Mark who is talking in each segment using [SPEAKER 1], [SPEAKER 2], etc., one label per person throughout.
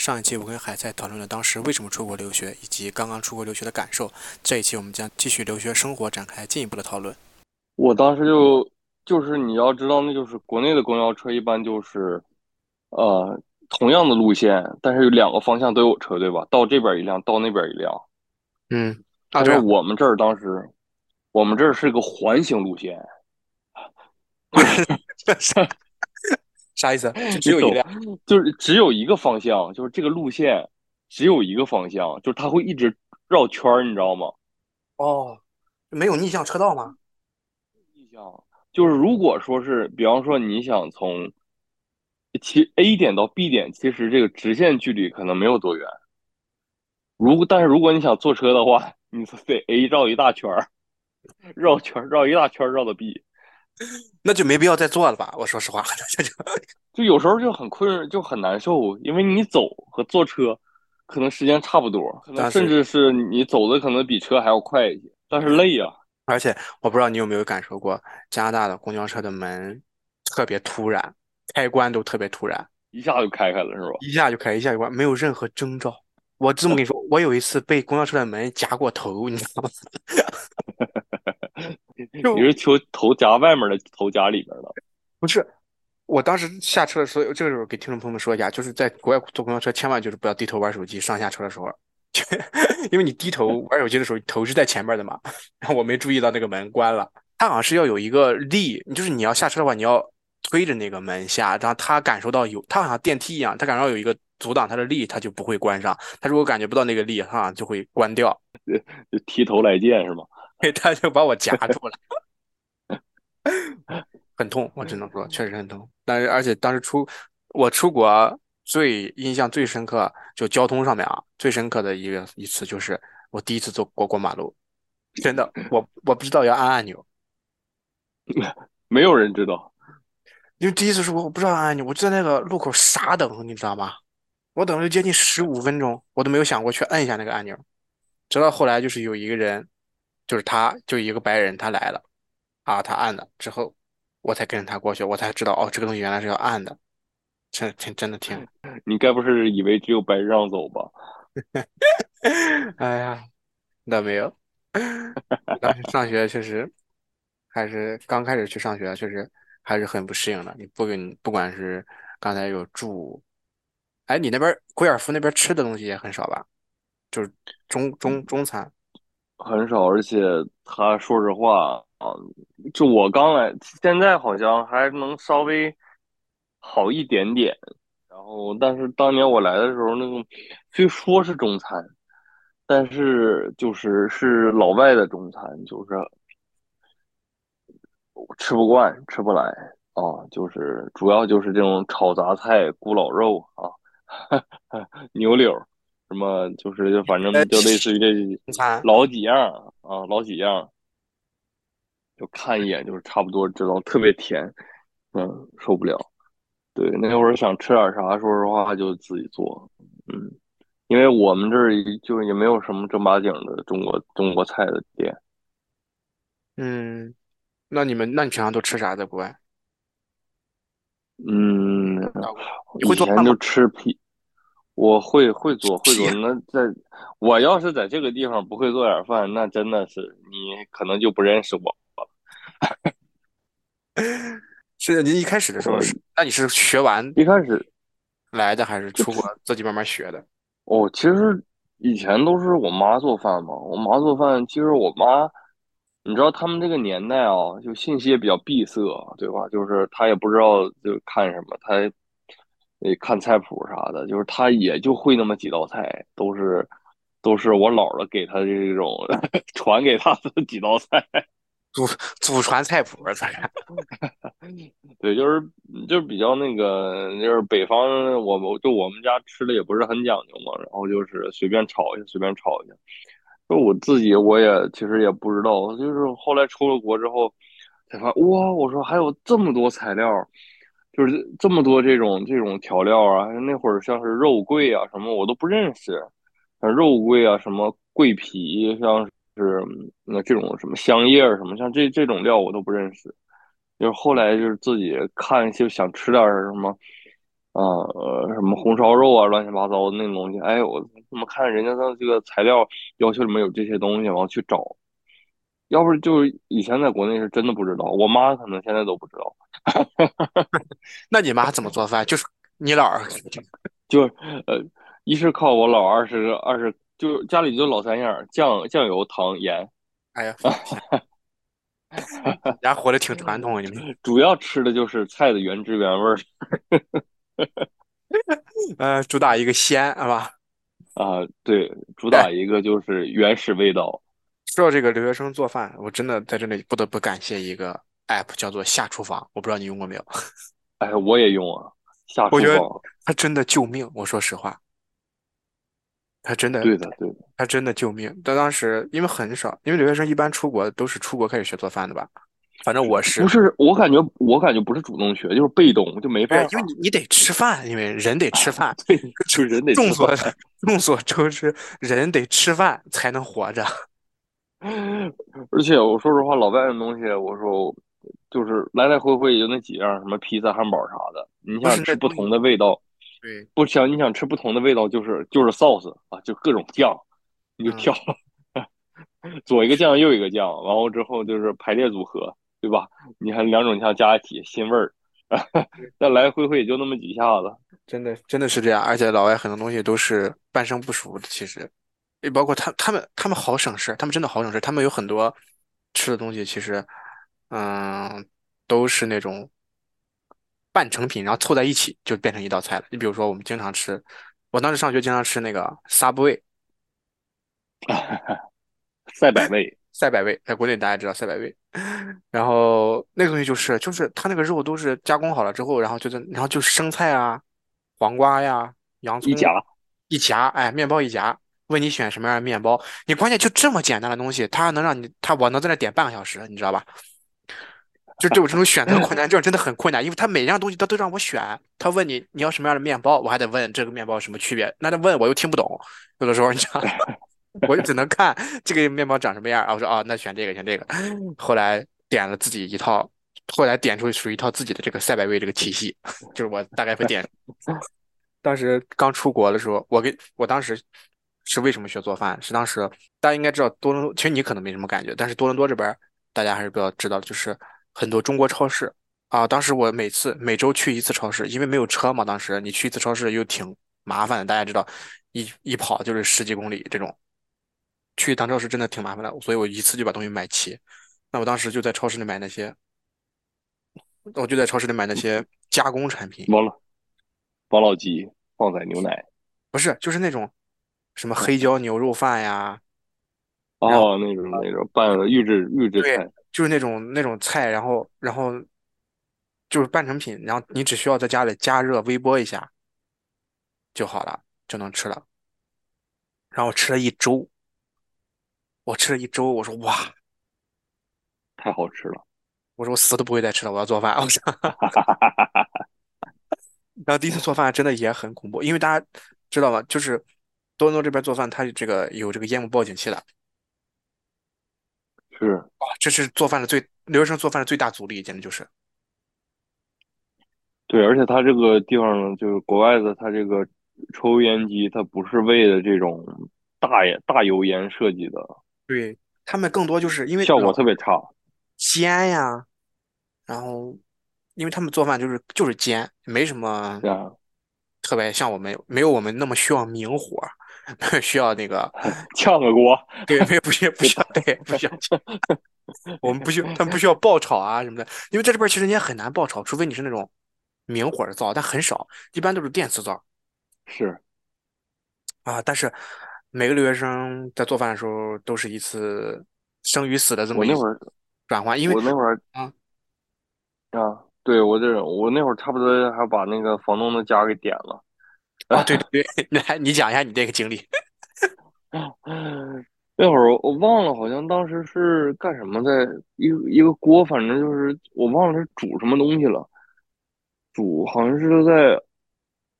[SPEAKER 1] 上一期我跟海菜讨论了当时为什么出国留学，以及刚刚出国留学的感受。这一期我们将继续留学生活展开进一步的讨论。
[SPEAKER 2] 我当时就就是你要知道，那就是国内的公交车一般就是，呃，同样的路线，但是有两个方向都有车，对吧？到这边一辆，到那边一辆。
[SPEAKER 1] 嗯，
[SPEAKER 2] 但是我们这儿当时，我们这儿是个环形路线
[SPEAKER 1] 啥意思？就只有一辆。
[SPEAKER 2] 就是只有一个方向，就是这个路线只有一个方向，就是它会一直绕圈儿，你知道吗？
[SPEAKER 1] 哦，没有逆向车道吗？
[SPEAKER 2] 逆向就是如果说是，比方说你想从其 A 点到 B 点，其实这个直线距离可能没有多远。如果但是如果你想坐车的话，你是得 A 绕一大圈儿，绕圈儿绕一大圈儿绕到 B，
[SPEAKER 1] 那就没必要再做了吧？我说实话，这就
[SPEAKER 2] 就有时候就很困，就很难受，因为你走和坐车可能时间差不多，可能
[SPEAKER 1] 但
[SPEAKER 2] 甚至是你走的可能比车还要快一些，但是累呀、
[SPEAKER 1] 而且我不知道你有没有感受过，加拿大的公交车的门特别突然，开关都特别突然，
[SPEAKER 2] 一下就开开了，是吧？
[SPEAKER 1] 一下就开，一下就关，没有任何征兆。我这么跟你说，我有一次被公交车的门夹过头，你知道吗？就
[SPEAKER 2] 你是头头夹外面的，头夹里面的。
[SPEAKER 1] 不是，我当时下车的时候，这个时候给听众朋友们说一下，就是在国外坐公交车，千万就是不要低头玩手机，上下车的时候，因为你低头玩手机的时候，头是在前面的嘛，然后我没注意到那个门关了，它好像是要有一个力，就是你要下车的话，你要推着那个门下，然后他感受到有，他好像电梯一样，他感受到有一个阻挡他的力，他就不会关上，他如果感觉不到那个力，他好像就会关掉，
[SPEAKER 2] 就提头来见是吗？
[SPEAKER 1] 他就把我夹住了。很痛，我只能说确实很痛。但是而且当时出我出国最印象最深刻，就交通上面啊，最深刻的一个一次就是我第一次走过过马路，真的，我我不知道要按按钮，
[SPEAKER 2] 没有人知道。
[SPEAKER 1] 因为第一次出国我不知道按按钮，我就在那个路口傻等，你知道吗？我等了接近十五分钟，我都没有想过去摁一下那个按钮，直到后来就是有一个人，就是他，就一个白人，他来了，啊，他按了之后，我才跟着他过去，我才知道哦，这个东西原来是要按的，真真真的挺，
[SPEAKER 2] 你该不是以为只有白人让走吧？
[SPEAKER 1] 哎呀，那没有，当时上学确实还是刚开始去上学，确实还是很不适应的。你不跟不管是刚才有住，哎，你那边贵尔夫那边吃的东西也很少吧？就是中中中餐，
[SPEAKER 2] 很少，而且他说实话啊，就我刚来，现在好像还能稍微好一点点。然后，但是当年我来的时候，那个虽说是中餐，但是就是是老外的中餐，就是吃不惯，吃不来啊。就是主要就是这种炒杂菜、咕老肉啊，牛柳，什么就是就反正就类似于这
[SPEAKER 1] 餐
[SPEAKER 2] 老几样啊，老几样，就看一眼就是差不多知道，特别甜，嗯，受不了。对，那会儿想吃点啥，说实话就自己做，嗯，因为我们这儿就也没有什么正八经的中国中国菜的店。
[SPEAKER 1] 嗯，那你们那你平常都吃啥在国外？
[SPEAKER 2] 嗯，以前就？吃皮，我会会做会做。那在我要是在这个地方不会做点饭，那真的是你可能就不认识我了。
[SPEAKER 1] 是您一开始的时候
[SPEAKER 2] 我
[SPEAKER 1] 是，那你是学完
[SPEAKER 2] 一开始
[SPEAKER 1] 来的，还是出国自己慢慢学的？
[SPEAKER 2] 哦，其实以前都是我妈做饭嘛。我妈做饭，其实我妈，你知道他们这个年代啊，就信息也比较闭塞，对吧？就是她也不知道就看什么，她呃看菜谱啥的，就是他也就会那么几道菜，都是都是我姥姥给他的这种 传给他的几道菜。
[SPEAKER 1] 祖祖传菜谱，咱俩
[SPEAKER 2] 对，就是就是比较那个，就是北方，我们就我们家吃的也不是很讲究嘛，然后就是随便炒一下，随便炒一下。就我自己我也其实也不知道，就是后来出了国之后才发现，哇，我说还有这么多材料，就是这么多这种这种调料啊，那会儿像是肉桂啊什么我都不认识，像肉桂啊什么桂皮，像是那这种什么香叶什么，像这这种料我都不认识。就是后来就是自己看就想吃点什么，啊呃什么红烧肉啊，乱七八糟的那种东西。哎，我怎么看人家的这个材料要求里面有这些东西，然后去找。要不就是以前在国内是真的不知道，我妈可能现在都不知道。
[SPEAKER 1] 那你妈怎么做饭？就是你姥儿，
[SPEAKER 2] 就呃，一是靠我姥，二是二是就家里就老三样：酱、酱油、糖、盐。
[SPEAKER 1] 哎呀，人 家活的挺传统，你们。
[SPEAKER 2] 主要吃的就是菜的原汁原味儿。
[SPEAKER 1] 呃，主打一个鲜，是吧？
[SPEAKER 2] 啊，对，主打一个就是原始味道。
[SPEAKER 1] 说到这个留学生做饭，我真的在这里不得不感谢一个 app，叫做下厨房。我不知道你用过没有？
[SPEAKER 2] 哎，我也用啊，下厨
[SPEAKER 1] 我觉得
[SPEAKER 2] 房。
[SPEAKER 1] 它真的救命。我说实话，它真的，
[SPEAKER 2] 对的，对的。
[SPEAKER 1] 它真的救命。但当时因为很少，因为留学生一般出国都是出国开始学做饭的吧？反正我是
[SPEAKER 2] 不是？我感觉我感觉不是主动学，就是被动，就没法。
[SPEAKER 1] 因为你你得吃饭，因为人得吃饭。
[SPEAKER 2] 对，就人得吃
[SPEAKER 1] 众所
[SPEAKER 2] 饭
[SPEAKER 1] 众所周知，人得吃饭才能活着。
[SPEAKER 2] 而且我说实话，老外的东西，我说就是来来回回也就那几样，什么披萨、汉堡啥的。你想吃不同的味道，
[SPEAKER 1] 对，
[SPEAKER 2] 不想你想吃不同的味道，就是就是 sauce 啊，就各种酱，你就
[SPEAKER 1] 嗯
[SPEAKER 2] 挑，左一个酱右一个酱，完后之后就是排列组合，对吧？你看两种酱加一起，新味儿。再来来回回也就那么几下子，
[SPEAKER 1] 真的真的是这样，而且老外很多东西都是半生不熟的，其实，也包括他他们他们好省事，他们真的好省事，他们有很多吃的东西，其实，嗯，都是那种半成品，然后凑在一起就变成一道菜了。你比如说，我们经常吃，我当时上学经常吃那个 Subway
[SPEAKER 2] 赛百味。
[SPEAKER 1] 赛百味，在国内大家知道赛百味，然后那个东西就是就是它那个肉都是加工好了之后，然后就在然后就生菜啊、黄瓜呀、洋葱
[SPEAKER 2] 一夹，
[SPEAKER 1] 一夹，哎，面包一夹，问你选什么样的面包，你关键就这么简单的东西，它能让你，它我能在那点半个小时，你知道吧？就对我这种选择困难症真的很困难，因为他每样东西他都让我选，他问你你要什么样的面包，我还得问这个面包有什么区别，那他问我又听不懂，有的时候你知道。我就只能看这个面包长什么样，然后说哦，那选这个，选这个。后来点了自己一套，后来点出属于一套自己的这个赛百味这个体系，就是我大概会点。当时刚出国的时候，我给我当时是为什么学做饭？是当时大家应该知道多伦多，其实你可能没什么感觉，但是多伦多这边大家还是比较知道，就是很多中国超市啊。当时我每次每周去一次超市，因为没有车嘛，当时你去一次超市又挺麻烦的，大家知道，一一跑就是十几公里这种。去一趟超市真的挺麻烦的，所以我一次就把东西买齐。那我当时就在超市里买那些，我就在超市里买那些加工产品，
[SPEAKER 2] 王老王老吉旺仔牛奶，
[SPEAKER 1] 不是，就是那种什么黑椒牛肉饭呀，
[SPEAKER 2] 哦，那种那种拌的预制预制菜，
[SPEAKER 1] 就是那种那种菜，然后然后就是半成品，然后你只需要在家里加热微波一下就好了，就能吃了。然后我吃了一周，我吃了一周，我说哇，
[SPEAKER 2] 太好吃了。
[SPEAKER 1] 我说我死都不会再吃了，我要做饭。我说，然后第一次做饭真的也很恐怖，因为大家知道吗？就是多伦多这边做饭，它这个有这个烟雾报警器的，
[SPEAKER 2] 是，
[SPEAKER 1] 哇，这是做饭的最留学生做饭的最大阻力，简直就是。
[SPEAKER 2] 对，而且他这个地方就是国外的，他这个抽油烟机，它不是为了这种大烟大油烟设计的，
[SPEAKER 1] 对，他们更多就是因为
[SPEAKER 2] 效果特别差。
[SPEAKER 1] 煎呀，然后因为他们做饭就是就是煎，没什么
[SPEAKER 2] 啊，
[SPEAKER 1] 特别像我们没有我们那么需要明火，需要那个
[SPEAKER 2] 炝个锅，
[SPEAKER 1] 对，没有不需要不需要对不需要，我们不需要他们不需要爆炒啊什么的，因为在这边其实你也很难爆炒，除非你是那种明火的灶，但很少，一般都是电磁灶
[SPEAKER 2] 是
[SPEAKER 1] 啊。但是每个留学生在做饭的时候都是一次生与死的这么一
[SPEAKER 2] 我那会，
[SPEAKER 1] 转换，因为
[SPEAKER 2] 我那会儿
[SPEAKER 1] 啊
[SPEAKER 2] 啊，对我这我那会儿差不多还把那个房东的家给点了。
[SPEAKER 1] 啊对对对，那 你讲一下你这个经历。
[SPEAKER 2] 那会儿我忘了，好像当时是干什么，在一个一个锅，反正就是我忘了是煮什么东西了，煮好像是在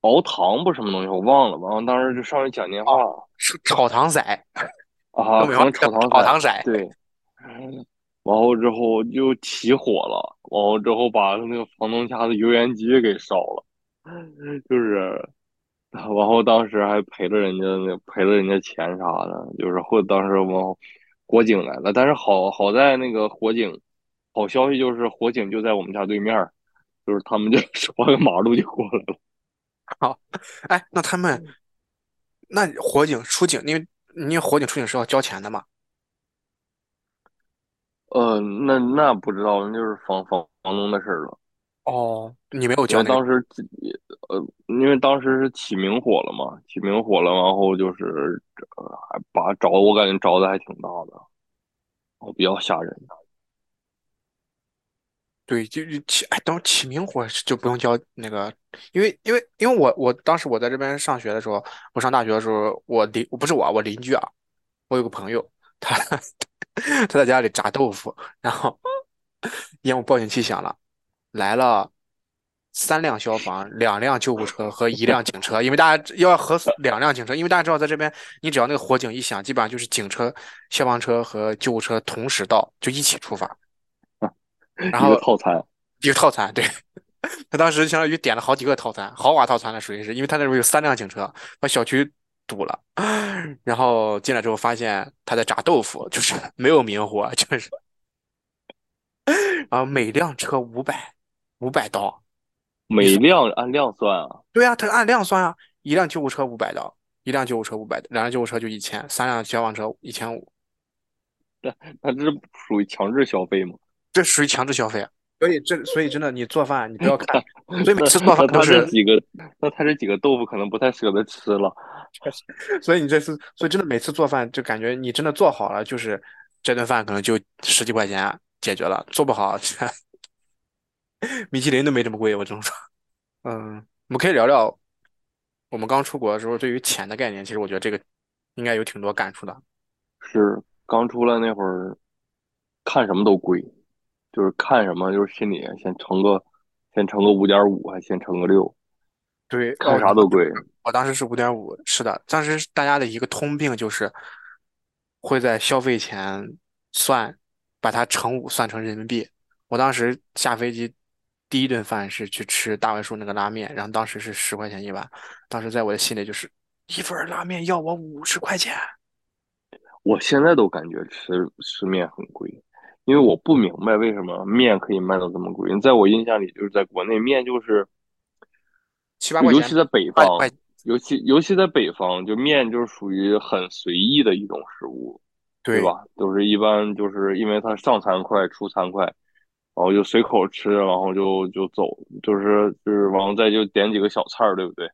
[SPEAKER 2] 熬糖不什么东西，我忘了。完了，当时就上去讲电话
[SPEAKER 1] 是炒糖色，
[SPEAKER 2] 啊，可能炒糖
[SPEAKER 1] 炒糖色，
[SPEAKER 2] 对。然后之后就起火了，完后之后把那个房东家的油烟机给烧了，就是，然后当时还赔了人家那赔了人家钱啥的，就是后当时我们火警来了，但是好好在那个火警，好消息就是火警就在我们家对面，就是他们就 穿个马路就过来了。
[SPEAKER 1] 好，哎，那他们那火警出警，因为因为火警出警是要交钱的嘛？
[SPEAKER 2] 呃，那那不知道，那就是房房房东的事儿了。
[SPEAKER 1] 哦，你没有交？
[SPEAKER 2] 当时自己呃，因为当时是起明火了嘛，起明火了，然后就是还把着，我感觉着的还挺大的，哦，比较吓人的。
[SPEAKER 1] 对，就是起哎，等起明火就不用交那个，因为因为因为我我当时我在这边上学的时候，我上大学的时候，我邻我不是我，我邻居啊，我有个朋友，他。他在家里炸豆腐，然后 烟雾报警器响了，来了三辆消防、两辆救护车和一辆警车。因为大家要和两辆警车，因为大家知道在这边，你只要那个火警一响，基本上就是警车、消防车和救护车同时到，就一起出发。然后
[SPEAKER 2] 套餐，
[SPEAKER 1] 一个套餐，对他当时相当于点了好几个套餐，豪华套餐的属于是，因为他那边有三辆警车，把小区。堵了，然后进来之后发现他在炸豆腐，就是没有明火，就是，然后，每辆车五百，五百刀，
[SPEAKER 2] 每辆按量算啊？
[SPEAKER 1] 对啊，他按量算啊，一辆救护车五百刀，一辆救护车五百，两辆救护车就一千，三辆消防车一千五，
[SPEAKER 2] 那那这是属于强制消费吗？
[SPEAKER 1] 这属于强制消费啊。所以这，所以真的，你做饭你不要看，所以每次做饭都是
[SPEAKER 2] 几个，那他这几个豆腐可能不太舍得吃了。
[SPEAKER 1] 所以你这次，所以真的每次做饭就感觉你真的做好了，就是这顿饭可能就十几块钱解决了。做不好，米其林都没这么贵。我只能说，嗯，我们可以聊聊我们刚出国的时候对于钱的概念。其实我觉得这个应该有挺多感触的。
[SPEAKER 2] 是刚出来那会儿，看什么都贵。就是看什么，就是心里先乘个，先乘个五点五，还先乘个六，
[SPEAKER 1] 对，
[SPEAKER 2] 看啥都贵。
[SPEAKER 1] 我当时是五点五，是的，当时大家的一个通病就是会在消费前算，把它乘五算成人民币。我当时下飞机第一顿饭是去吃大槐树那个拉面，然后当时是十块钱一碗，当时在我的心里就是一份拉面要我五十块钱。
[SPEAKER 2] 我现在都感觉吃吃面很贵。因为我不明白为什么面可以卖到这么贵。在我印象里，就是在国内面就是
[SPEAKER 1] 七八块钱，
[SPEAKER 2] 尤其在北方，尤其尤其在北方，就面就是属于很随意的一种食物，对吧？都是一般就是因为它上餐快，出餐快，然后就随口吃，然后就就走，就是就是完了再就点几个小菜儿，对不对？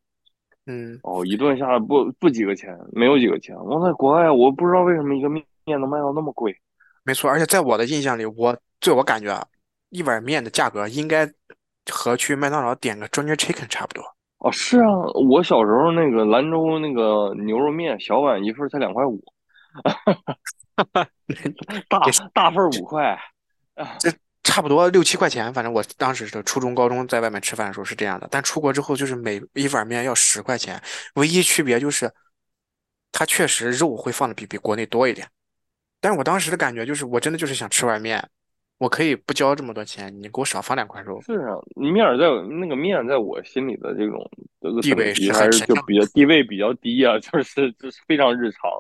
[SPEAKER 1] 嗯。
[SPEAKER 2] 哦，一顿下来不不几个钱，没有几个钱。我在国外，我不知道为什么一个面面能卖到那么贵。
[SPEAKER 1] 没错，而且在我的印象里，我对我感觉啊，一碗面的价格应该和去麦当劳点个 Junior Chicken 差不多。
[SPEAKER 2] 哦，是啊，我小时候那个兰州那个牛肉面，小碗一份才两块五，大大份五块，
[SPEAKER 1] 这差不多六七块钱。反正我当时的初中、高中在外面吃饭的时候是这样的，但出国之后就是每一碗面要十块钱，唯一区别就是它确实肉会放的比比国内多一点。但是我当时的感觉就是，我真的就是想吃碗面，我可以不交这么多钱，你给我少放两块肉。
[SPEAKER 2] 是啊，面在那个面在我心里的这种
[SPEAKER 1] 地位
[SPEAKER 2] 还是就比较地位比较低啊，就是就是非常日常。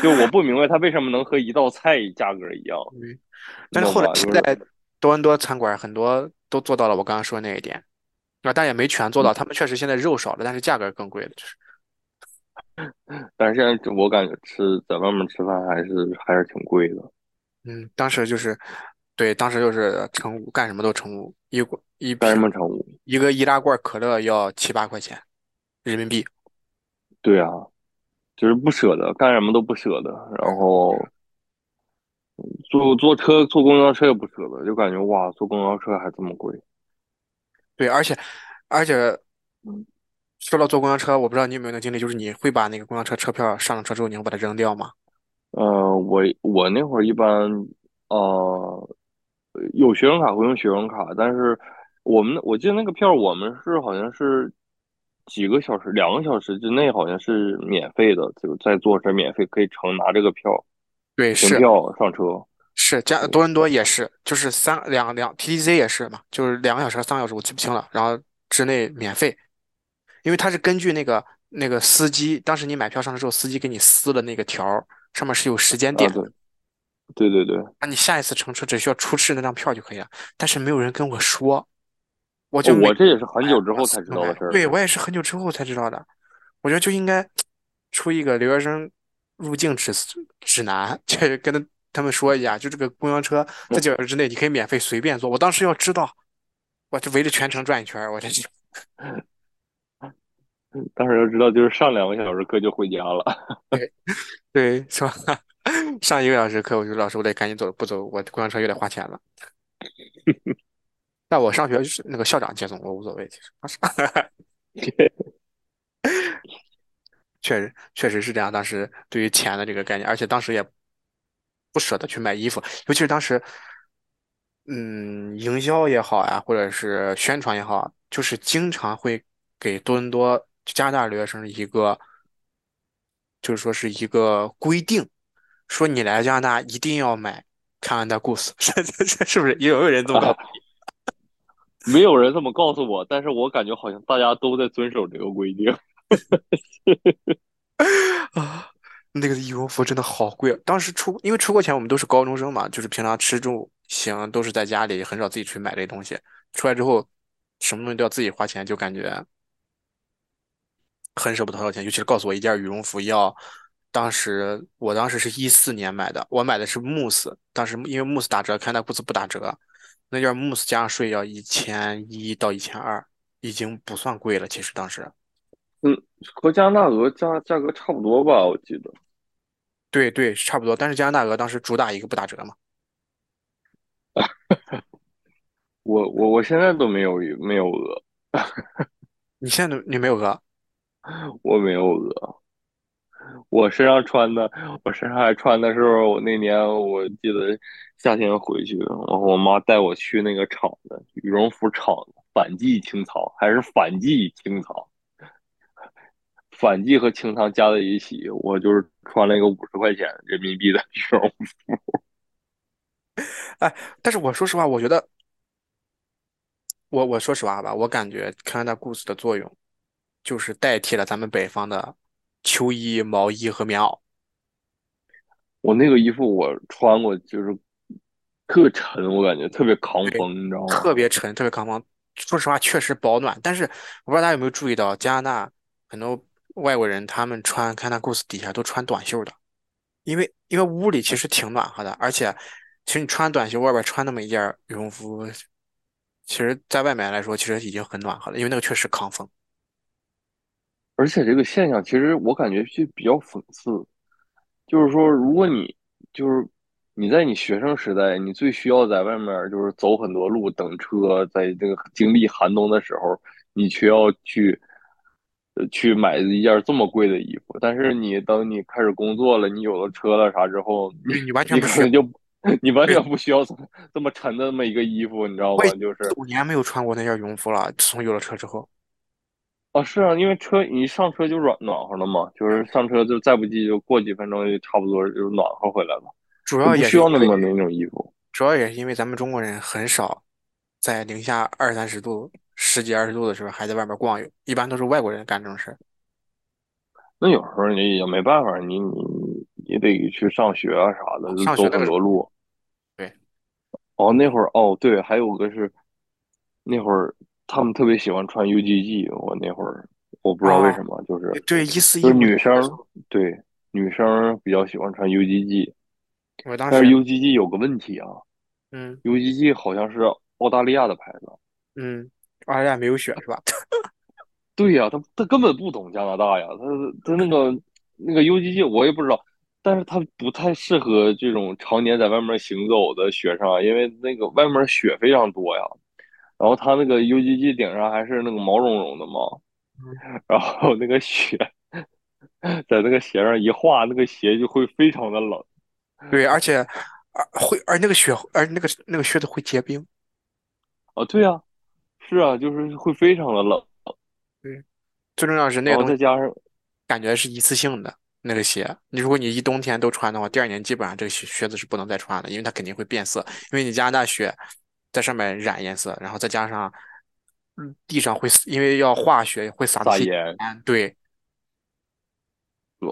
[SPEAKER 2] 就我不明白他为什么能和一道菜价格一样。
[SPEAKER 1] 但是后来现在多伦多餐馆很多都做到了我刚刚说那一点，啊，但也没全做到。他们确实现在肉少了，但是价格更贵了，就是。
[SPEAKER 2] 但是现在我感觉吃在外面吃饭还是还是挺贵的。
[SPEAKER 1] 嗯，当时就是，对，当时就是成五，干什么都成五，一一
[SPEAKER 2] 干什么乘五，
[SPEAKER 1] 一个易拉罐可乐要七八块钱人民币。
[SPEAKER 2] 对啊，就是不舍得，干什么都不舍得，然后坐坐车坐公交车也不舍得，就感觉哇，坐公交车还这么贵。
[SPEAKER 1] 对，而且而且。说到坐公交车，我不知道你有没有那经历，就是你会把那个公交车车票上了车之后，你会把它扔掉吗？
[SPEAKER 2] 呃，我我那会儿一般，呃，有学生卡会用学生卡，但是我们我记得那个票我们是好像是几个小时，两个小时之内好像是免费的，就在坐车免费可以乘拿这个票
[SPEAKER 1] 对，
[SPEAKER 2] 凭
[SPEAKER 1] 是
[SPEAKER 2] 票上车。
[SPEAKER 1] 是加多伦多也是，就是三两两 TTC 也是嘛，就是两个小时三个小时，我记不清了。然后之内免费，因为它是根据那个那个司机，当时你买票上车之后，司机给你撕的那个条儿，上面是有时间
[SPEAKER 2] 啊，
[SPEAKER 1] 点的，
[SPEAKER 2] 对对对对，
[SPEAKER 1] 那你下一次乘车只需要出示那张票就可以了。但是没有人跟我说，我
[SPEAKER 2] 哦
[SPEAKER 1] 就没
[SPEAKER 2] 我这也是很久之后才知。道的事儿。
[SPEAKER 1] 对，我也是很久之后才知道的。我觉得就应该出一个留学生入境指指南，就是跟他他们说一下，就这个公交车在几个小时之内你可以免费随便坐。我当时要知道，我就围着全程转一圈我这就
[SPEAKER 2] 当时就知道就是上两个小时课就回家了。
[SPEAKER 1] 对是吧？上一个小时课，我就老师我得赶紧走，不走我公交车又得花钱了。但我上学就是那个校长接送我无所谓，其实确实确实是这样。当时对于钱的这个概念，而且当时也不舍得去买衣服，尤其是当时，嗯，营销也好呀，或者是宣传也好，就是经常会给多伦多加拿大留学生一个，就是说是一个规定，说你来加拿大一定要买 Canada Goose，是是不是？也有人这么告
[SPEAKER 2] 没有人这么告诉我，但是我感觉好像大家都在遵守这个规定。
[SPEAKER 1] 啊，那个羽绒服真的好贵啊！当时出，因为出国前我们都是高中生嘛，就是平常吃住行都是在家里，很少自己去买这些东西。出来之后，什么东西都要自己花钱，就感觉很舍不得掏钱。尤其是告诉我一件羽绒服要，当时我当时是一四年买的，我买的是慕斯，当时因为慕斯打折，看那裤子不打折，那件慕斯加上税要一千一到一千二，已经不算贵了。其实当时。
[SPEAKER 2] 嗯，和加拿大鹅价价格差不多吧，我记得。
[SPEAKER 1] 对对，差不多。但是加拿大鹅当时主打一个不打折嘛。
[SPEAKER 2] 我我我现在都没有没有鹅，
[SPEAKER 1] 你现在你没有鹅？
[SPEAKER 2] 我没有鹅。我身上穿的，我身上还穿的时候，我那年我记得夏天回去，然后我妈带我去那个厂子，羽绒服厂子，反季清仓，还是反季清仓，反季和清仓加在一起，我就是穿了一个五十块钱人民币的羽绒服。
[SPEAKER 1] 哎，但是我说实话，我觉得我我说实话吧，我感觉 Canada Goose 的作用就是代替了咱们北方的秋衣、毛衣和棉袄。
[SPEAKER 2] 我那个衣服我穿过，就是特沉，我感觉特别抗，风，你知道吗？
[SPEAKER 1] 特别沉，特别抗风。说实话，确实保暖。但是我不知道大家有没有注意到，加拿大很多外国人他们穿 Canada Goose 底下都穿短袖的，因为因为屋里其实挺暖和的，而且其实你穿短袖外边穿那么一件羽绒服，其实在外面来说其实已经很暖和了，因为那个确实抗风。
[SPEAKER 2] 而且这个现象其实我感觉就比较讽刺，就是说，如果你就是你在你学生时代，你最需要在外面就是走很多路等车，在这个经历寒冬的时候，你却要去去买一件这么贵的衣服。但是你等你开始工作了，你有了车了啥之后，
[SPEAKER 1] 你你完全
[SPEAKER 2] 你
[SPEAKER 1] 不需要。
[SPEAKER 2] 你完，全不需要这么这么沉的那么一个衣服，你知道吗？就是
[SPEAKER 1] 五年没有穿过那件羽绒服了，自从有了车之后。
[SPEAKER 2] 啊，是啊，因为车你一上车就暖暖和了嘛，就是上车就再不济就过几分钟就差不多就暖和回来了，
[SPEAKER 1] 主要也
[SPEAKER 2] 需要那么那种衣服。
[SPEAKER 1] 主要也是因为咱们中国人很少在零下二三十度、十几二十度的时候还在外面逛悠，一般都是外国人干这种事儿。
[SPEAKER 2] 那有时候你也没办法，你你你得去上学啊啥的，就走很多路。
[SPEAKER 1] 对，
[SPEAKER 2] 哦，那会儿哦，对，还有个是那会儿他们特别喜欢穿 UGG，我那会儿我不知道为
[SPEAKER 1] 哦，
[SPEAKER 2] 什么，就是
[SPEAKER 1] 对，一四
[SPEAKER 2] 就是
[SPEAKER 1] 一
[SPEAKER 2] 女生对女生比较喜欢穿 UGG，但是
[SPEAKER 1] 我当时
[SPEAKER 2] ，UGG 有个问题啊
[SPEAKER 1] 嗯
[SPEAKER 2] ，UGG 好像是澳大利亚的牌子。
[SPEAKER 1] 嗯，澳大利亚没有雪是吧？
[SPEAKER 2] 对呀，他他根本不懂加拿大呀，他他那个那个 UGG 我也不知道，但是他不太适合这种常年在外面行走的学生啊，因为那个外面雪非常多呀。然后他那个 UGG 顶上还是那个毛茸茸的嘛，
[SPEAKER 1] 嗯，
[SPEAKER 2] 然后那个雪在那个鞋上一化，那个鞋就会非常的冷。
[SPEAKER 1] 对，而且而会而那个雪而那个那个靴子会结冰。
[SPEAKER 2] 哦，对啊，是啊，就是会非常的冷。
[SPEAKER 1] 对，最重要是那个
[SPEAKER 2] 再加上
[SPEAKER 1] 感觉是一次性的那个鞋，你如果你一冬天都穿的话，第二年基本上这个靴靴子是不能再穿的，因为它肯定会变色，因为你加拿大雪在上面染颜色，然后再加上嗯地上会因为要化雪会撒那些
[SPEAKER 2] 撒盐，
[SPEAKER 1] 对，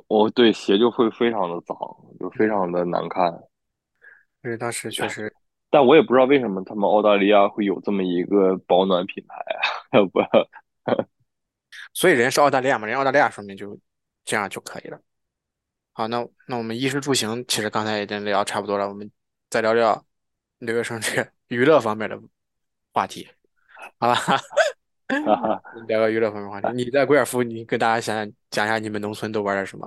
[SPEAKER 2] 我对鞋就会非常的脏，就非常的难看。
[SPEAKER 1] 因为当时确实
[SPEAKER 2] 但我也不知道为什么他们澳大利亚会有这么一个保暖品牌啊，不，
[SPEAKER 1] 所以人家是澳大利亚嘛，人家澳大利亚说明就这样就可以了。好，那那我们衣食住行其实刚才已经聊差不多了，我们再聊聊留学生这个娱乐方面的话题，好吧？聊个娱乐方面话题。你在贵尔夫，你跟大家想讲一下你们农村都玩点什么？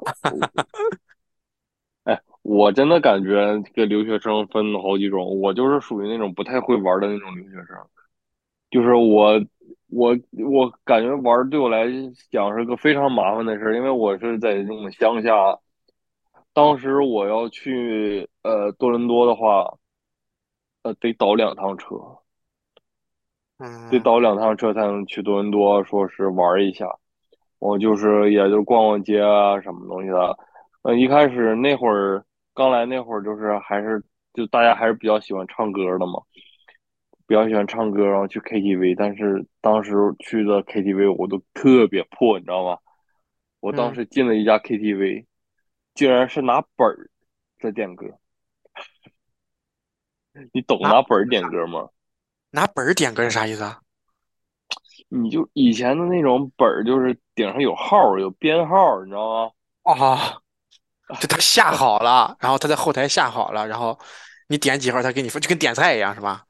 [SPEAKER 2] 哎，我真的感觉这个留学生分好几种，我就是属于那种不太会玩的那种留学生，就是我我我感觉玩儿对我来讲是个非常麻烦的事儿，因为我是在这种乡下，当时我要去呃多伦多的话，呃得倒两趟车，得
[SPEAKER 1] 嗯
[SPEAKER 2] 倒两趟车才能去多伦多，说是玩儿一下。我就是也就逛逛街啊，什么东西的。呃，一开始那会儿刚来那会儿，就是还是就大家还是比较喜欢唱歌的嘛，比较喜欢唱歌，然后去 KTV。但是当时去的 KTV 我都特别破，你知道吗？我当
[SPEAKER 1] 嗯
[SPEAKER 2] 时进了一家 KTV，竟然是拿本儿在点歌。你懂
[SPEAKER 1] 拿
[SPEAKER 2] 拿本儿点歌吗？
[SPEAKER 1] 拿本儿点歌是啥意思啊？
[SPEAKER 2] 你就以前的那种本儿，就是顶上有号儿有编号儿，你知道吗？
[SPEAKER 1] 哦，就他下好了，然后他在后台下好了，然后你点几号，他给你分，就跟点菜一样是吧？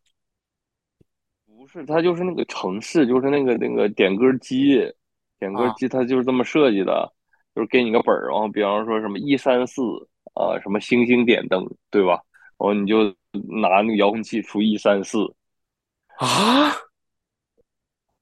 [SPEAKER 2] 不是，他就是那个城市，就是那个那个点歌机，点歌
[SPEAKER 1] 啊
[SPEAKER 2] 机他就是这么设计的，就是给你个本儿，然后比方说什么一三四啊，什么星星点灯，对吧？然后你就拿那个遥控器出一三四，
[SPEAKER 1] 啊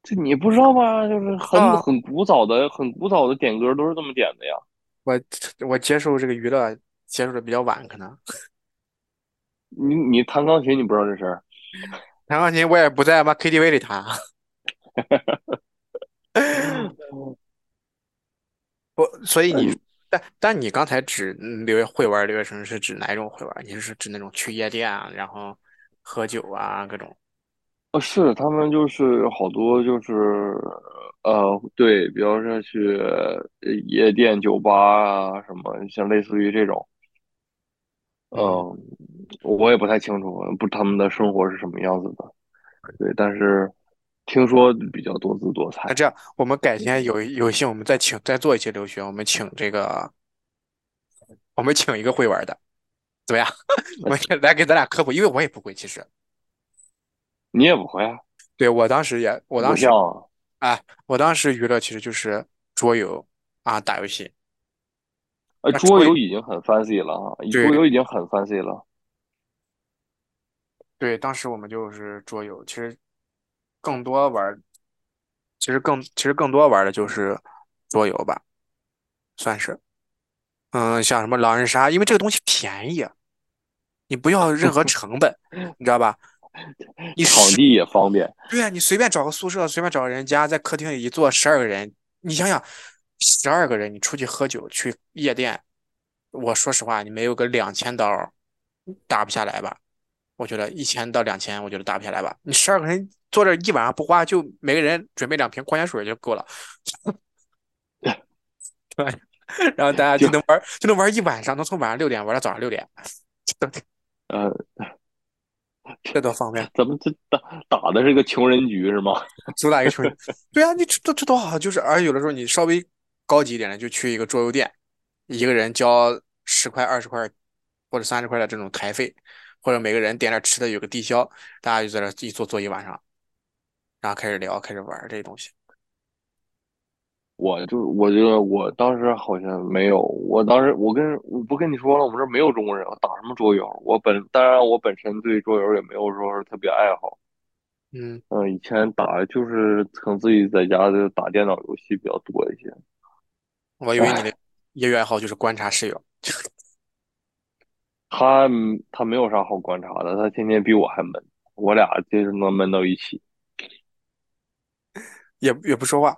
[SPEAKER 2] 这你不知道吗？就是很
[SPEAKER 1] 啊！
[SPEAKER 2] 很古早的、很古早的点歌都是这么点的呀。
[SPEAKER 1] 我我接受这个娱乐接受的比较晚，可能
[SPEAKER 2] 你你弹钢琴，你不知道这事儿？
[SPEAKER 1] 弹钢琴我也不在妈 KTV 里弹，不，所以你
[SPEAKER 2] 嗯，
[SPEAKER 1] 但但你刚才指嗯留会玩留学生是指哪一种会玩？你是指那种去夜店啊，然后喝酒啊各种？
[SPEAKER 2] 呃，是他们就是好多就是呃，对，比方说去呃夜店、酒吧啊什么，像类似于这种。
[SPEAKER 1] 嗯，
[SPEAKER 2] 嗯，我也不太清楚，不，他们的生活是什么样子的。对，但是听说比较多姿多彩。
[SPEAKER 1] 那这样我们改天有有幸我们再请再做一期留学，我们请这个我们请一个会玩的，怎么样？我们来给咱俩科普，因为我也不会，其实
[SPEAKER 2] 你也不会啊？
[SPEAKER 1] 对我当时也我当时
[SPEAKER 2] 啊，
[SPEAKER 1] 哎，我当时娱乐其实就是桌游啊，打游戏。
[SPEAKER 2] 呃，
[SPEAKER 1] 桌游
[SPEAKER 2] 已经很 fancy 了啊，桌游已经很 fancy 了。
[SPEAKER 1] 对，当时我们就是桌游，其实更多玩，其实更其实更多玩的就是桌游吧，算是。嗯，像什么狼人杀，因为这个东西便宜，你不要任何 成本，你知道吧？你十，
[SPEAKER 2] 场地也方便，
[SPEAKER 1] 对啊，你随便找个宿舍，随便找个人家，在客厅里一坐十二个人，你想想，十二个人你出去喝酒去夜店，我说实话，你没有个两千刀，打不下来吧？我觉得一千到两千，我觉得打不下来吧。你十二个人坐这一晚上不花，就每个人准备两瓶矿泉水就够了，对，然后大家就
[SPEAKER 2] 就
[SPEAKER 1] 能玩，就能玩一晚上，能从晚上六点玩到早上六点，
[SPEAKER 2] 呃，
[SPEAKER 1] 这多方便，
[SPEAKER 2] 咱们这打打的是个穷人局是吗？
[SPEAKER 1] 主打一个穷人。对啊，你这这这多好，就是而且有的时候你稍微高级一点的，就去一个桌游店，一个人交十块、二十块或者三十块的这种台费，或者每个人点点吃的，有个低消，大家就在这一坐坐一晚上，然后开始聊，开始玩这些东西。
[SPEAKER 2] 我就我觉得我当时好像没有，我当时我跟我不跟你说了，我们这没有中国人，我打什么桌游？我本当然我本身对桌游也没有说是特别爱好，
[SPEAKER 1] 嗯，
[SPEAKER 2] 嗯，以前打就是可能自己在家就打电脑游戏比较多一些。
[SPEAKER 1] 我以为你的，业余爱好就是观察室友，
[SPEAKER 2] 他他没有啥好观察的，他天天比我还闷，我俩就是能闷到一起，
[SPEAKER 1] 也也不说话。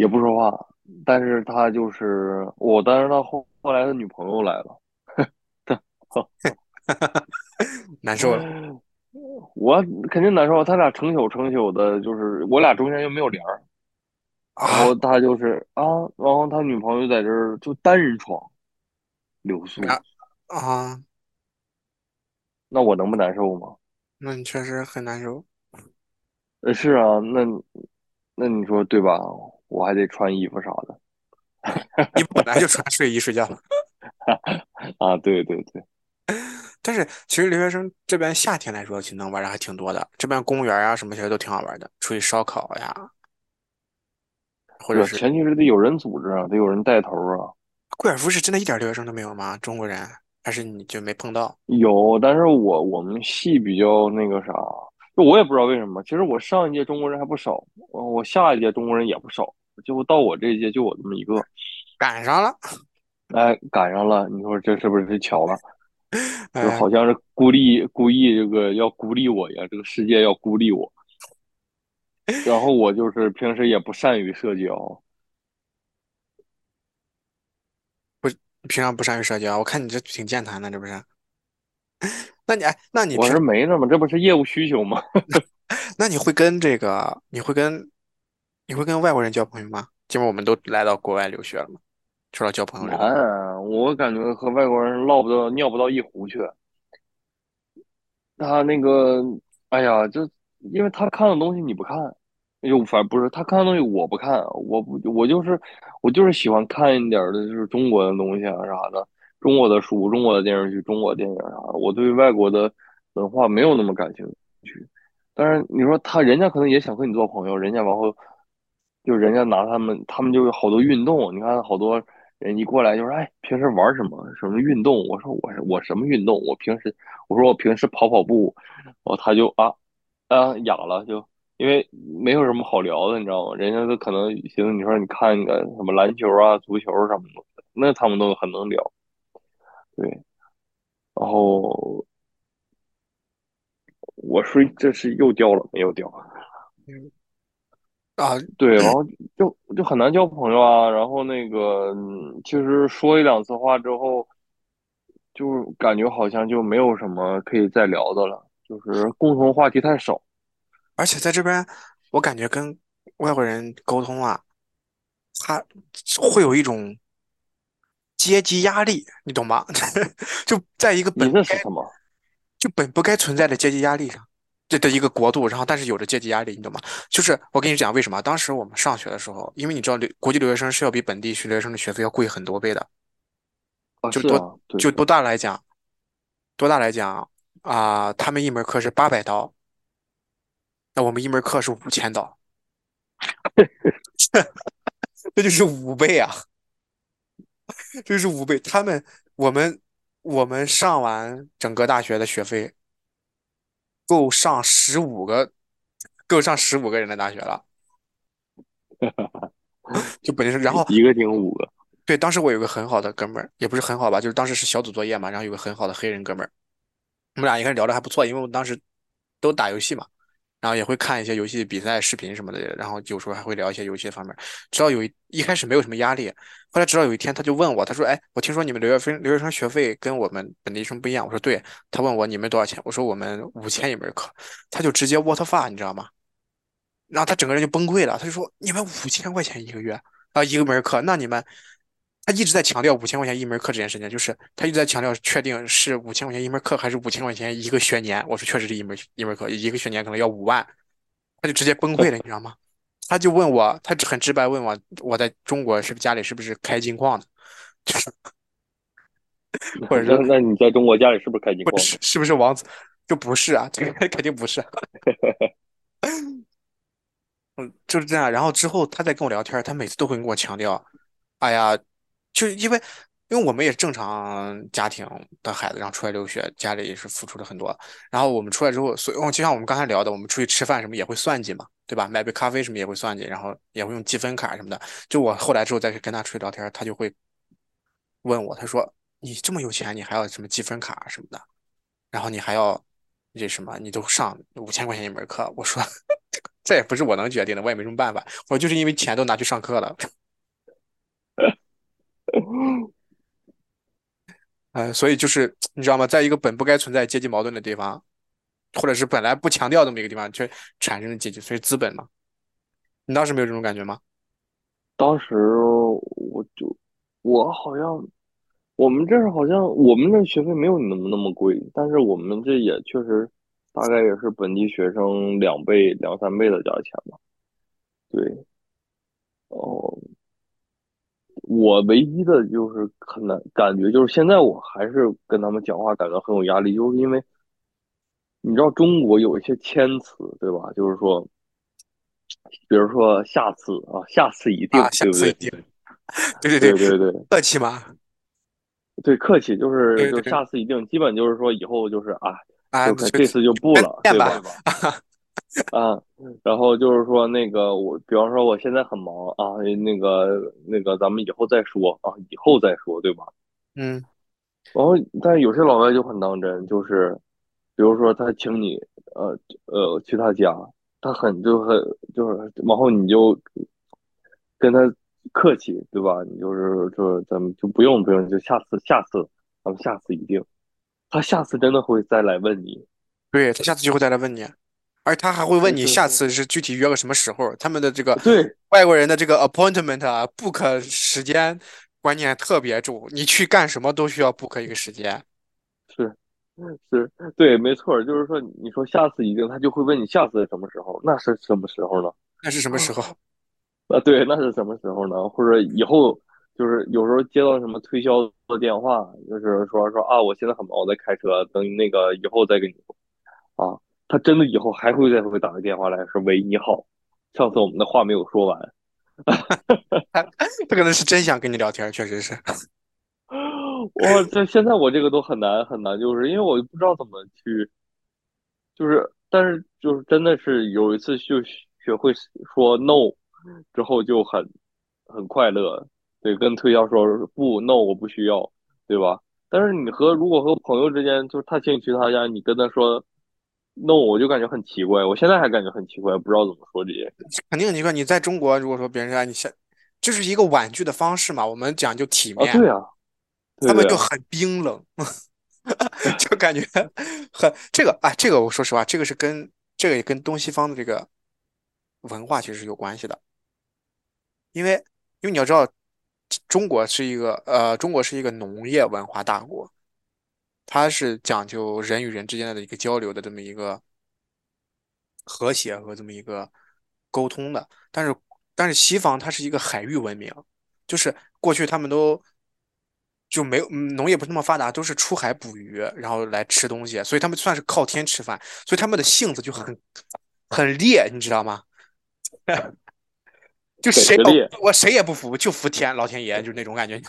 [SPEAKER 2] 也不说话。但是他就是我，但是他后后来他女朋友来了，
[SPEAKER 1] 难受了。
[SPEAKER 2] 我肯定难受。他俩成宿成宿的，就是我俩中间又没有帘儿，然
[SPEAKER 1] 啊
[SPEAKER 2] 后他就是啊，然后他女朋友在这儿就单人床留宿，
[SPEAKER 1] 啊啊，
[SPEAKER 2] 那我能不难受吗？
[SPEAKER 1] 那你确实很难受。
[SPEAKER 2] 呃，是啊，那那你说对吧？我还得穿衣服啥的
[SPEAKER 1] 你本来就穿睡衣睡觉了，
[SPEAKER 2] 啊，对对对，
[SPEAKER 1] 但是其实留学生这边夏天来说，其实能玩的还挺多的。这边公园啊什么其实都挺好玩的，出去烧烤呀，或者是
[SPEAKER 2] 前提是得有人组织啊，得有人带头啊。
[SPEAKER 1] 贵尔夫是真的一点留学生都没有吗？中国人还是你就没碰到？
[SPEAKER 2] 有，但是我我们系比较那个啥，就我也不知道为什么。其实我上一届中国人还不少，我我下一届中国人也不少，结果到我这一届就我这么一个，
[SPEAKER 1] 赶上了，
[SPEAKER 2] 哎，赶上了。你说这是不是巧了？就
[SPEAKER 1] 哎，
[SPEAKER 2] 好像是孤立故意这个要孤立我呀，这个世界要孤立我。然后我就是平时也不善于社交，不
[SPEAKER 1] 平常不善于社交，我看你这挺健谈的，这不是？那你哎，那你
[SPEAKER 2] 我
[SPEAKER 1] 平
[SPEAKER 2] 是没什么，这不是业务需求吗？
[SPEAKER 1] 那你会跟这个，你会跟你会跟外国人交朋友吗？基本我们都来到国外留学了嘛，除了交朋友
[SPEAKER 2] 难，我感觉和外国人唠不到尿不到一壶去。他那个，哎呀，就因为他看的东西你不看，就反不是他看的东西我不看，我不我就是我就是喜欢看一点的就是中国的东西啊啥的，中国的书、中国的电视剧、中国电影啥的，我对外国的文化没有那么感兴趣。但是你说他人家可能也想和你做朋友，人家往后就人家拿他们他们就有好多运动，你看好多人一过来就说，哎，平时玩什么什么运动？我说我我什么运动？我平时我说我平时跑跑步，然后他就啊啊哑了，就因为没有什么好聊的，你知道吗？人家都可能寻思你说你看个什么篮球啊、足球什么的，那他们都很能聊，对。然后我说这是又掉了没有掉？
[SPEAKER 1] 嗯啊，
[SPEAKER 2] 对，然后就就很难交朋友啊。然后那个，嗯其实说一两次话之后，就感觉好像就没有什么可以再聊的了，就是共同话题太少。
[SPEAKER 1] 而且在这边，我感觉跟外国人沟通啊，他会有一种阶级压力，你懂吗？就在一个本不该
[SPEAKER 2] 那是什么？
[SPEAKER 1] 就本不该存在的阶级压力上，这的一个国度，然后但是有着阶级压力，你懂吗？就是我跟你讲为什么，当时我们上学的时候，因为你知道留国际留学生是要比本地学留学生的学费要贵很多倍的，
[SPEAKER 2] 啊，
[SPEAKER 1] 就多
[SPEAKER 2] 是啊，
[SPEAKER 1] 就多大来讲，多大来讲啊、他们一门课是八百刀，那我们一门课是五千刀，这就是五倍啊，这就是五倍。他们我们我们上完整个大学的学费，够上十五个，够上十五个人的大学了。就本身是，然后
[SPEAKER 2] 一个顶五个。
[SPEAKER 1] 对，当时我有个很好的哥们儿，也不是很好吧，就是当时是小组作业嘛，然后有个很好的黑人哥们儿，我们俩一开始聊的还不错，因为我们当时都打游戏嘛，然后也会看一些游戏比赛视频什么的，然后有时候还会聊一些游戏方面。直到有一一开始没有什么压力，后来直到有一天他就问我，他说：“哎，我听说你们留学生留学生学费跟我们本地生不一样。”我说：“对。”他问我你们多少钱？我说：“我们五千一门课。”他就直接 what the fuck，你知道吗？然后他整个人就崩溃了，他就说：“你们五千块钱一个月啊，一个门课，那你们？”他一直在强调五千块钱一门课这件事情，就是他一直在强调确定是五千块钱一门课还是五千块钱一个学年。我说确实是一门一门课，一个学年可能要五万，他就直接崩溃了，你知道吗？他就问我，他很直白问我，我在中国是不是家里是不是开金矿的，就是 或者
[SPEAKER 2] 那
[SPEAKER 1] 说
[SPEAKER 2] 那你在中国家里是不是开金
[SPEAKER 1] 不
[SPEAKER 2] 矿？
[SPEAKER 1] 是是不是王子？就不是啊，这个 肯定不是。嗯，就是这样。然后之后他再跟我聊天，他每次都会跟我强调，哎呀，就因为因为我们也正常家庭的孩子，然后出来留学，家里也是付出了很多。然后我们出来之后，所以就像我们刚才聊的，我们出去吃饭什么也会算计嘛，对吧？买杯咖啡什么也会算计，然后也会用积分卡什么的。就我后来之后再去跟他出去聊天，他就会问我，他说：“你这么有钱，你还要什么积分卡什么的？然后你还要这什么？你都上五千块钱一门课。”我说：“这也不是我能决定的，我也没什么办法。我就是因为钱都拿去上课了。” 呃，所以就是你知道吗？在一个本不该存在阶级矛盾的地方，或者是本来不强调这么一个地方，却产生了阶级，所以资本嘛。你当时没有这种感觉吗？
[SPEAKER 2] 当时我就我好像我们这儿好像我们这学费没有你们那么贵，但是我们这也确实大概也是本地学生两倍两三倍的价钱吧。对，哦。我唯一的就是很难感觉，就是现在我还是跟他们讲话，感觉很有压力，就是因为你知道中国有一些谦词，对吧？就是说，比如说下次啊，下次一定，
[SPEAKER 1] 对
[SPEAKER 2] 不对？
[SPEAKER 1] 对对
[SPEAKER 2] 对对对，
[SPEAKER 1] 客气吗？
[SPEAKER 2] 对，客气就是就下次一定，基本就是说以后就是
[SPEAKER 1] 啊，
[SPEAKER 2] 就这次就不了，对吧？啊，然后就是说那个我，比方说我现在很忙啊，那个那个咱们以后再说啊，以后再说，对吧？
[SPEAKER 1] 嗯。
[SPEAKER 2] 然后，但是有些老外就很当真，就是比如说他请你，呃呃，去他家，他很就很就是，然后你就跟他客气，对吧？你就是就是咱们就不用不用，就下次下次咱们下次一定，他下次真的会再来问你，
[SPEAKER 1] 对他下次就会再来问你。而他还会问你下次是具体约个什么时候？他们的这个
[SPEAKER 2] 对
[SPEAKER 1] 外国人的这个 appointment 啊，book 时间观念特别重，你去干什么都需要 book 一个时间。
[SPEAKER 2] 是是，对，没错，就是说，你说下次一定，他就会问你下次什么时候？那是什么时候呢？
[SPEAKER 1] 那是什么时候？
[SPEAKER 2] 啊，对，那是什么时候呢？或者以后就是有时候接到什么推销的电话，就是说说啊，我现在很忙，我在开车，等那个以后再跟你说啊。他真的以后还会再会打个电话来说：“喂，你好，上次我们的话没有说完。”
[SPEAKER 1] 他可能是真想跟你聊天，确实是。
[SPEAKER 2] 我，这现在我这个都很难很难，就是因为我不知道怎么去，就是但是就是真的是有一次就学会说 no 之后就很很快乐，对，跟推销说不 no 我不需要，对吧？但是你和如果和朋友之间，就是他请你去他家，你跟他说。那我就感觉很奇怪，我现在还感觉很奇怪，不知道怎么说这些。
[SPEAKER 1] 肯定很奇怪，你在中国，如果说别人让你下，就是一个婉拒的方式嘛。我们讲究体面，
[SPEAKER 2] 对呀，
[SPEAKER 1] 他们就很冰冷，就感觉很这个啊，这个我说实话，这个是跟这个也跟东西方的这个文化其实是有关系的。因为因为你要知道，中国是一个呃，中国是一个农业文化大国。它是讲究人与人之间的一个交流的这么一个和谐和这么一个沟通的，但是但是西方它是一个海域文明，就是过去他们都就没有农业不是那么发达，都是出海捕鱼，然后来吃东西，所以他们算是靠天吃饭，所以他们的性子就很很烈，你知道吗？就谁我谁也不服，就服天老天爷，就那种感觉，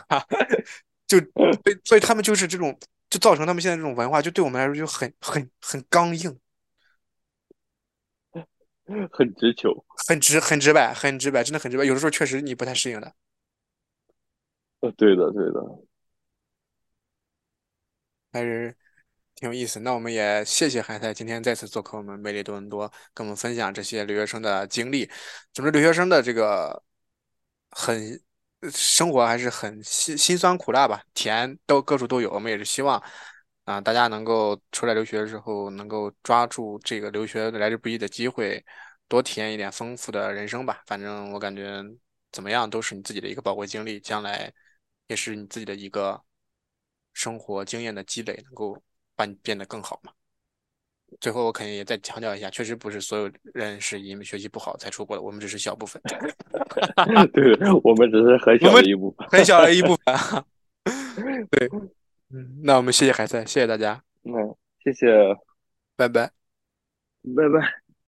[SPEAKER 1] 就 所以他们就是这种。就造成他们现在这种文化，就对我们来说就很很很刚硬，
[SPEAKER 2] 很直球，
[SPEAKER 1] 很直很直白，很直白，真的很直白。有的时候确实你不太适应的。
[SPEAKER 2] 呃，对的，对的，
[SPEAKER 1] 还是挺有意思。那我们也谢谢海泰今天再次做客我们美丽多伦多，跟我们分享这些留学生的经历。总之，留学生的这个很。生活还是很辛辛酸苦辣吧，甜都各处都有。我们也是希望啊，大家能够出来留学的时候，能够抓住这个留学来之不易的机会，多体验一点丰富的人生吧。反正我感觉怎么样都是你自己的一个宝贵经历，将来也是你自己的一个生活经验的积累，能够把你变得更好嘛。最后，我肯定也再强调一下，确实不是所有人是因为学习不好才出国的，我们只是小部分。
[SPEAKER 2] 对，我们只是很小的一部分，
[SPEAKER 1] 很小的一部分。对，嗯，那我们谢谢海森，谢谢大家。
[SPEAKER 2] 嗯，谢谢，
[SPEAKER 1] 拜拜，
[SPEAKER 2] 拜拜。